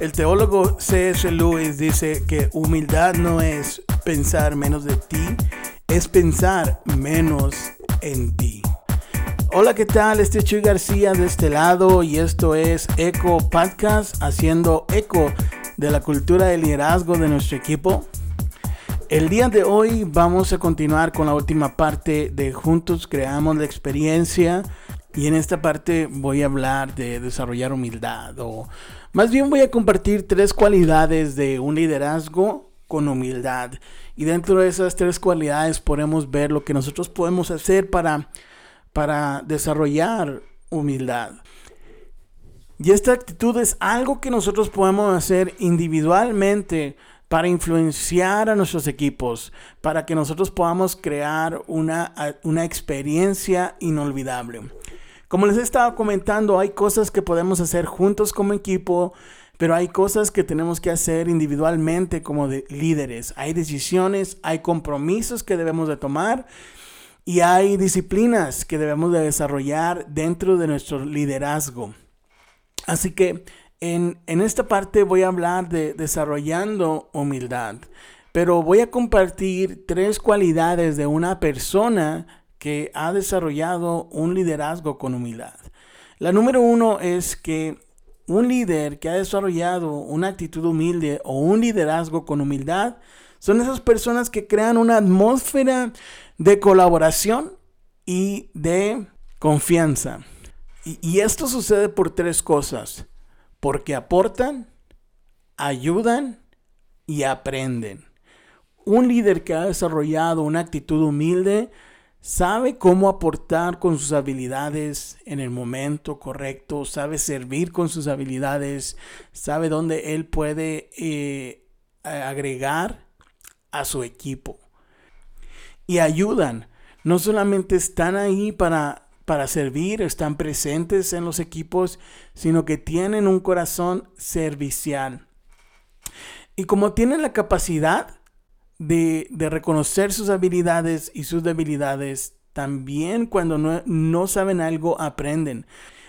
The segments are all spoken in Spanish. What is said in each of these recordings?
El teólogo C.S. Lewis dice que humildad no es pensar menos de ti, es pensar menos en ti. Hola, ¿qué tal? Este es Chuy García de este lado y esto es Eco Podcast, haciendo eco de la cultura de liderazgo de nuestro equipo. El día de hoy vamos a continuar con la última parte de Juntos Creamos la Experiencia y en esta parte voy a hablar de desarrollar humildad o más bien voy a compartir tres cualidades de un liderazgo con humildad. Y dentro de esas tres cualidades podemos ver lo que nosotros podemos hacer para, para desarrollar humildad. Y esta actitud es algo que nosotros podemos hacer individualmente para influenciar a nuestros equipos, para que nosotros podamos crear una, una experiencia inolvidable. Como les he estado comentando, hay cosas que podemos hacer juntos como equipo, pero hay cosas que tenemos que hacer individualmente como de líderes. Hay decisiones, hay compromisos que debemos de tomar y hay disciplinas que debemos de desarrollar dentro de nuestro liderazgo. Así que en, esta parte voy a hablar de desarrollando humildad, pero voy a compartir tres cualidades de una persona que ha desarrollado un liderazgo con humildad. La número uno es que un líder que ha desarrollado una actitud humilde o un liderazgo con humildad son esas personas que crean una atmósfera de colaboración y de confianza. Y esto sucede por tres cosas. Porque aportan, ayudan y aprenden. Un líder que ha desarrollado una actitud humilde sabe cómo aportar con sus habilidades en el momento correcto, sabe servir con sus habilidades, sabe dónde él puede eh, agregar a su equipo. Y ayudan, no solamente están ahí para, para servir, están presentes en los equipos, sino que tienen un corazón servicial. Y como tienen la capacidad de, reconocer sus habilidades y sus debilidades. También cuando no, no saben algo, aprenden.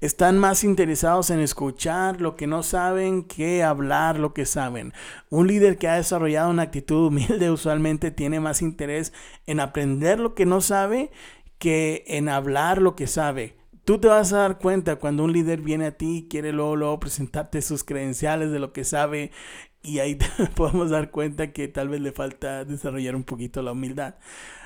Están más interesados en escuchar lo que no saben que hablar lo que saben. Un líder que ha desarrollado una actitud humilde usualmente tiene más interés en aprender lo que no sabe que en hablar lo que sabe. Tú te vas a dar cuenta cuando un líder viene a ti y quiere luego, luego presentarte sus credenciales de lo que sabe y ahí podemos dar cuenta que tal vez le falta desarrollar un poquito la humildad.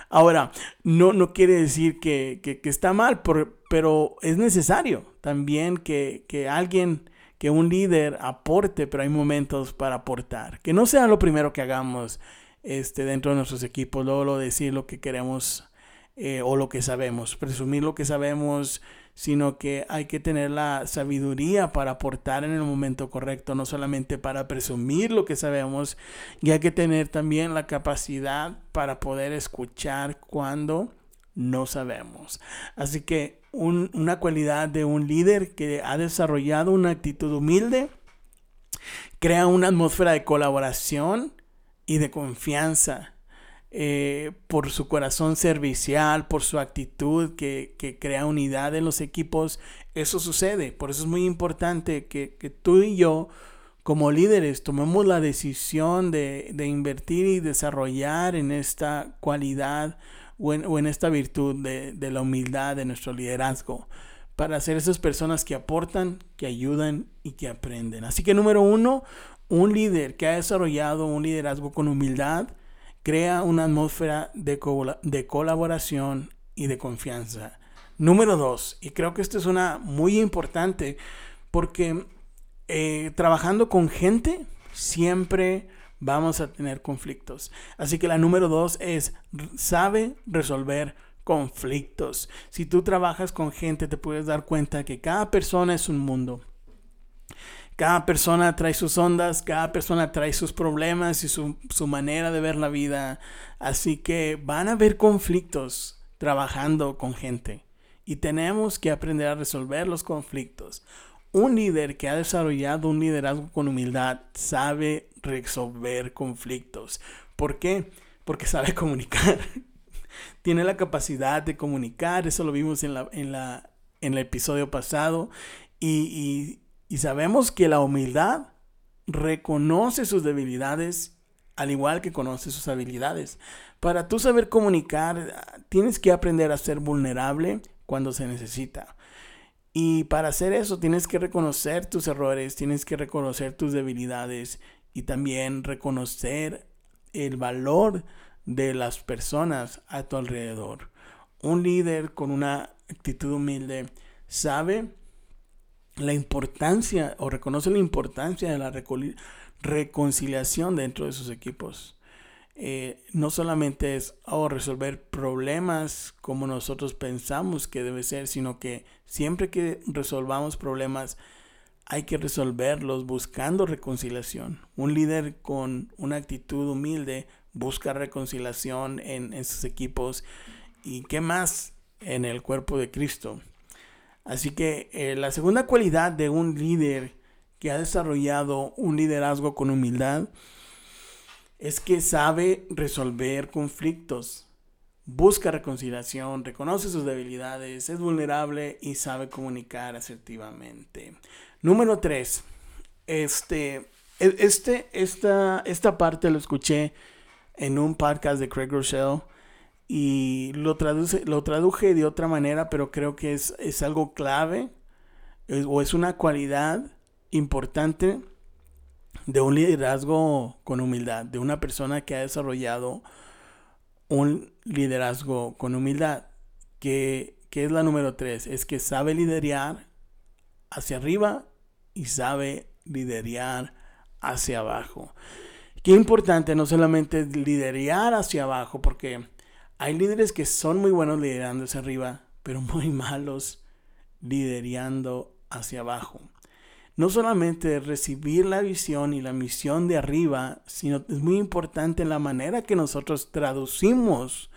Ahora, no, no quiere decir que, está mal, pero es necesario también que, alguien, que un líder aporte, pero hay momentos para aportar. Que no sea lo primero que hagamos este, dentro de nuestros equipos, luego lo decir lo que queremos eh, o lo que sabemos, presumir lo que sabemos sino que hay que tener la sabiduría para aportar en el momento correcto, no solamente para presumir lo que sabemos, y hay que tener también la capacidad para poder escuchar cuando no sabemos. Así que una cualidad de un líder que ha desarrollado una actitud humilde crea una atmósfera de colaboración y de confianza eh, por su corazón servicial, por su actitud que, crea unidad en los equipos, eso sucede. Por eso es muy importante que, tú y yo, como líderes, tomemos la decisión de, invertir y desarrollar en esta cualidad o en, esta virtud de, de la humildad de nuestro liderazgo para ser esas personas que aportan, que ayudan y que aprenden. Así que número uno, un líder que ha desarrollado un liderazgo con humildad, crea una atmósfera de, de colaboración y de confianza. Número dos, y creo que esto es una muy importante, porque eh, trabajando con gente siempre vamos a tener conflictos. Así que la número dos es, sabe resolver conflictos. Si tú trabajas con gente, te puedes dar cuenta que cada persona es un mundo. Cada persona trae sus ondas, cada persona trae sus problemas y su, manera de ver la vida. Así que van a haber conflictos trabajando con gente. Y tenemos que aprender a resolver los conflictos. Un líder que ha desarrollado un liderazgo con humildad sabe resolver conflictos. ¿Por qué? Porque sabe comunicar. Tiene la capacidad de comunicar. Eso lo vimos en, la, en, la, en el episodio pasado. Y, y, y sabemos que la humildad reconoce sus debilidades al igual que conoce sus habilidades. Para tú saber comunicar, tienes que aprender a ser vulnerable cuando se necesita. Y para hacer eso tienes que reconocer tus errores, tienes que reconocer tus debilidades y también reconocer el valor de las personas a tu alrededor. Un líder con una actitud humilde sabe la importancia o reconoce la importancia de la reconciliación dentro de sus equipos. Eh, no solamente es oh, resolver problemas como nosotros pensamos que debe ser, sino que siempre que resolvamos problemas hay que resolverlos buscando reconciliación. Un líder con una actitud humilde busca reconciliación en, en sus equipos y qué más en el cuerpo de Cristo. Así que eh, la segunda cualidad de un líder que ha desarrollado un liderazgo con humildad es que sabe resolver conflictos, busca reconciliación, reconoce sus debilidades, es vulnerable y sabe comunicar asertivamente. Número tres, este, e, este, esta, esta parte lo escuché en un podcast de Craig Rochelle y lo, traduce, lo traduje de otra manera, pero creo que es, es algo clave o es una cualidad importante de un liderazgo con humildad, de una persona que ha desarrollado un liderazgo con humildad, que, que es la número tres, es que sabe liderar hacia arriba y sabe liderar hacia abajo. Qué importante no solamente liderar hacia abajo, porque hay líderes que son muy buenos liderando hacia arriba, pero muy malos liderando hacia abajo. No solamente recibir la visión y la misión de arriba, sino es muy importante la manera que nosotros traducimos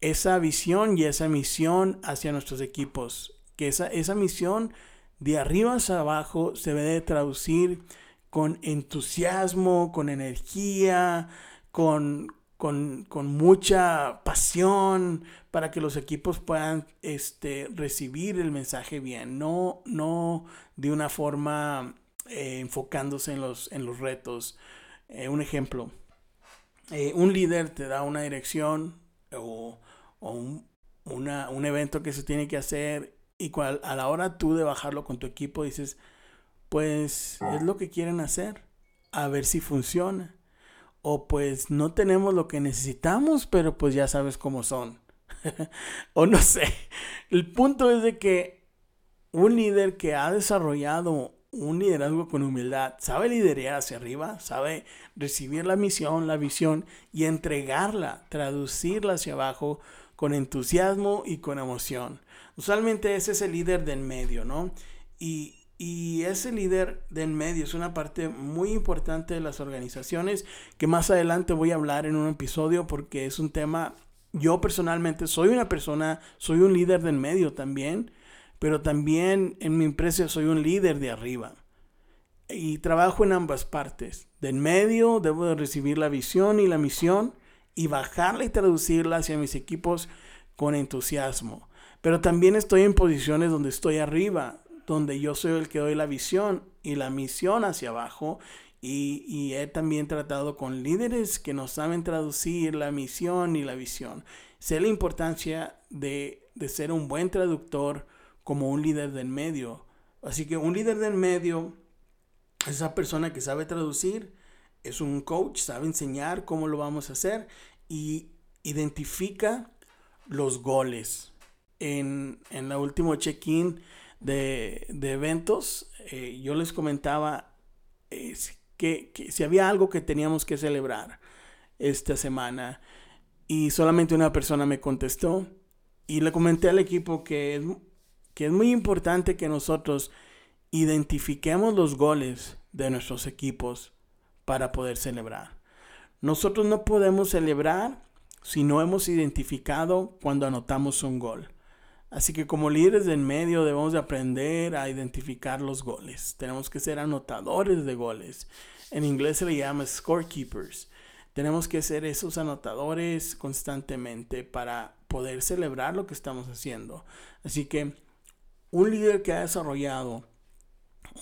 esa visión y esa misión hacia nuestros equipos. Que esa, esa misión de arriba hacia abajo se debe traducir con entusiasmo, con energía, con, con, mucha pasión para que los equipos puedan este, recibir el mensaje bien, no, no de una forma eh, enfocándose en los, en los retos. Eh, un ejemplo, eh, un líder te da una dirección o, un, un, evento que se tiene que hacer y cual, a la hora tú de bajarlo con tu equipo dices, pues es lo que quieren hacer, a ver si funciona o pues no tenemos lo que necesitamos, pero pues ya sabes cómo son. o no sé. El punto es de que un líder que ha desarrollado un liderazgo con humildad, sabe liderar hacia arriba, sabe recibir la misión, la visión y entregarla, traducirla hacia abajo con entusiasmo y con emoción. Usualmente ese es el líder del medio, ¿no? Y, y ese líder del medio es una parte muy importante de las organizaciones que más adelante voy a hablar en un episodio porque es un tema, yo personalmente soy una persona, soy un líder del medio también, pero también en mi empresa soy un líder de arriba. Y trabajo en ambas partes. Del medio debo de recibir la visión y la misión y bajarla y traducirla hacia mis equipos con entusiasmo. Pero también estoy en posiciones donde estoy arriba, donde yo soy el que doy la visión y la misión hacia abajo. Y, he también tratado con líderes que no saben traducir la misión y la visión. Sé la importancia de, de ser un buen traductor como un líder del medio. Así que un líder del medio es esa persona que sabe traducir, es un coach, sabe enseñar cómo lo vamos a hacer y identifica los goles. En, en el último check-in de, eventos, eh, yo les comentaba que, si había algo que teníamos que celebrar esta semana y solamente una persona me contestó y le comenté al equipo que es, que es muy importante que nosotros identifiquemos los goles de nuestros equipos para poder celebrar. Nosotros no podemos celebrar si no hemos identificado cuando anotamos un gol. Así que como líderes del medio debemos de aprender a identificar los goles. Tenemos que ser anotadores de goles. En inglés se le llama scorekeepers. Tenemos que ser esos anotadores constantemente para poder celebrar lo que estamos haciendo. Así que un líder que ha desarrollado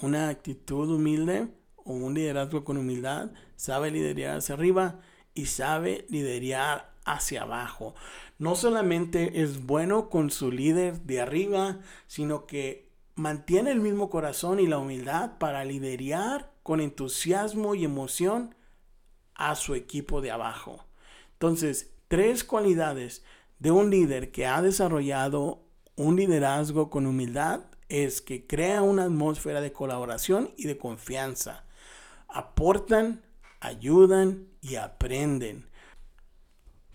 una actitud humilde o un liderazgo con humildad sabe liderar hacia arriba y sabe liderar hacia abajo. No solamente es bueno con su líder de arriba, sino que mantiene el mismo corazón y la humildad para liderar con entusiasmo y emoción a su equipo de abajo. Entonces, tres cualidades de un líder que ha desarrollado un liderazgo con humildad es que crea una atmósfera de colaboración y de confianza. Aportan, ayudan y aprenden.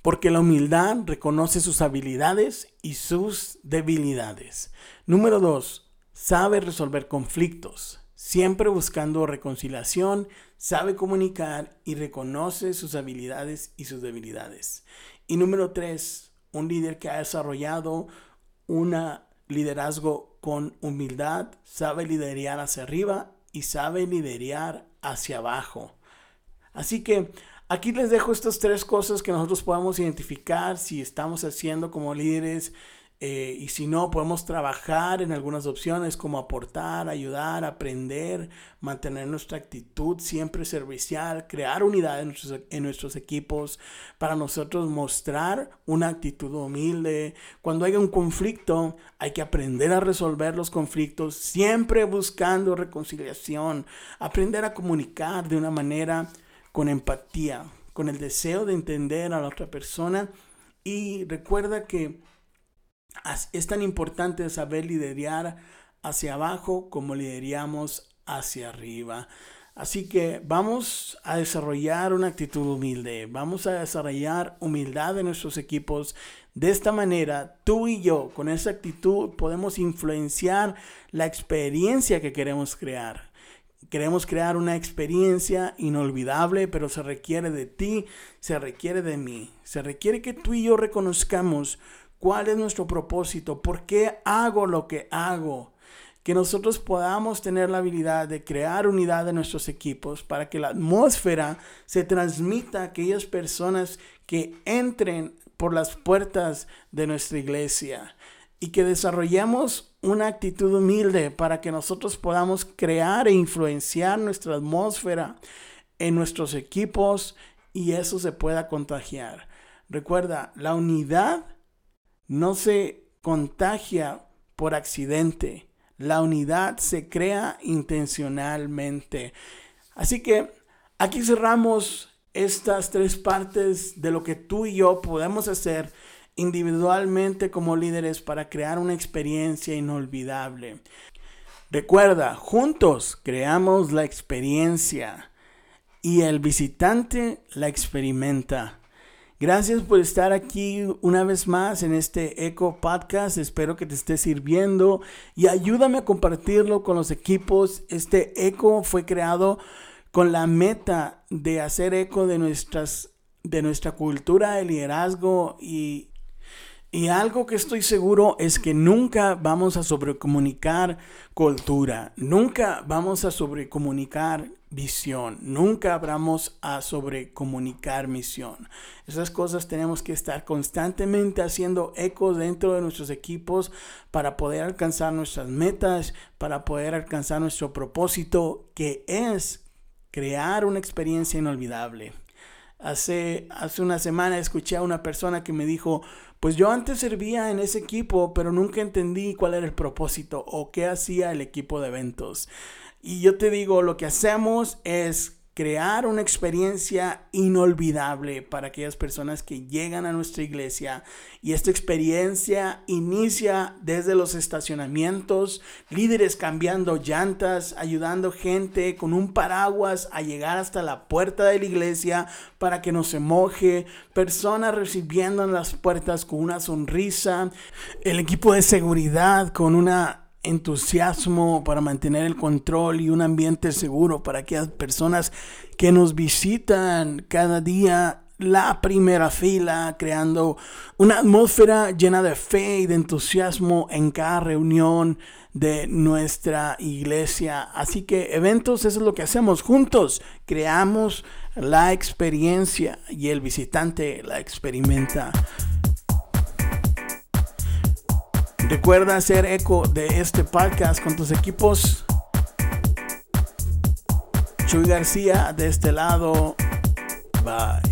Porque la humildad reconoce sus habilidades y sus debilidades. Número dos, sabe resolver conflictos. Siempre buscando reconciliación, sabe comunicar y reconoce sus habilidades y sus debilidades. Y número tres, un líder que ha desarrollado un liderazgo con humildad, sabe liderar hacia arriba y sabe liderar hacia abajo. Así que aquí les dejo estas tres cosas que nosotros podemos identificar si estamos haciendo como líderes eh, y si no, podemos trabajar en algunas opciones como aportar, ayudar, aprender, mantener nuestra actitud siempre servicial, crear unidad en nuestros, en nuestros equipos, para nosotros mostrar una actitud humilde. Cuando haya un conflicto, hay que aprender a resolver los conflictos, siempre buscando reconciliación, aprender a comunicar de una manera con empatía, con el deseo de entender a la otra persona. Y recuerda que es tan importante saber liderar hacia abajo como lideramos hacia arriba. Así que vamos a desarrollar una actitud humilde, vamos a desarrollar humildad en nuestros equipos. De esta manera, tú y yo, con esa actitud, podemos influenciar la experiencia que queremos crear. Queremos crear una experiencia inolvidable, pero se requiere de ti, se requiere de mí, se requiere que tú y yo reconozcamos ¿Cuál es nuestro propósito? ¿Por qué hago lo que hago? Que nosotros podamos tener la habilidad de crear unidad en nuestros equipos para que la atmósfera se transmita a aquellas personas que entren por las puertas de nuestra iglesia y que desarrollemos una actitud humilde para que nosotros podamos crear e influenciar nuestra atmósfera en nuestros equipos y eso se pueda contagiar. Recuerda, la unidad no se contagia por accidente. La unidad se crea intencionalmente. Así que aquí cerramos estas tres partes de lo que tú y yo podemos hacer individualmente como líderes para crear una experiencia inolvidable. Recuerda, juntos creamos la experiencia y el visitante la experimenta. Gracias por estar aquí una vez más en este Eco Podcast. Espero que te esté sirviendo y ayúdame a compartirlo con los equipos. Este Eco fue creado con la meta de hacer eco de nuestras de nuestra cultura de liderazgo y y algo que estoy seguro es que nunca vamos a sobrecomunicar cultura, nunca vamos a sobrecomunicar visión, nunca vamos a sobrecomunicar misión. Esas cosas tenemos que estar constantemente haciendo eco dentro de nuestros equipos para poder alcanzar nuestras metas, para poder alcanzar nuestro propósito, que es crear una experiencia inolvidable. Hace, hace una semana escuché a una persona que me dijo, pues yo antes servía en ese equipo, pero nunca entendí cuál era el propósito o qué hacía el equipo de eventos. Y yo te digo, lo que hacemos es crear una experiencia inolvidable para aquellas personas que llegan a nuestra iglesia. Y esta experiencia inicia desde los estacionamientos, líderes cambiando llantas, ayudando gente con un paraguas a llegar hasta la puerta de la iglesia para que no se moje, personas recibiendo en las puertas con una sonrisa, el equipo de seguridad con una entusiasmo para mantener el control y un ambiente seguro para aquellas personas que nos visitan cada día la primera fila, creando una atmósfera llena de fe y de entusiasmo en cada reunión de nuestra iglesia. Así que eventos, eso es lo que hacemos juntos. Creamos la experiencia y el visitante la experimenta. Recuerda hacer eco de este podcast con tus equipos. Chuy García de este lado. Bye.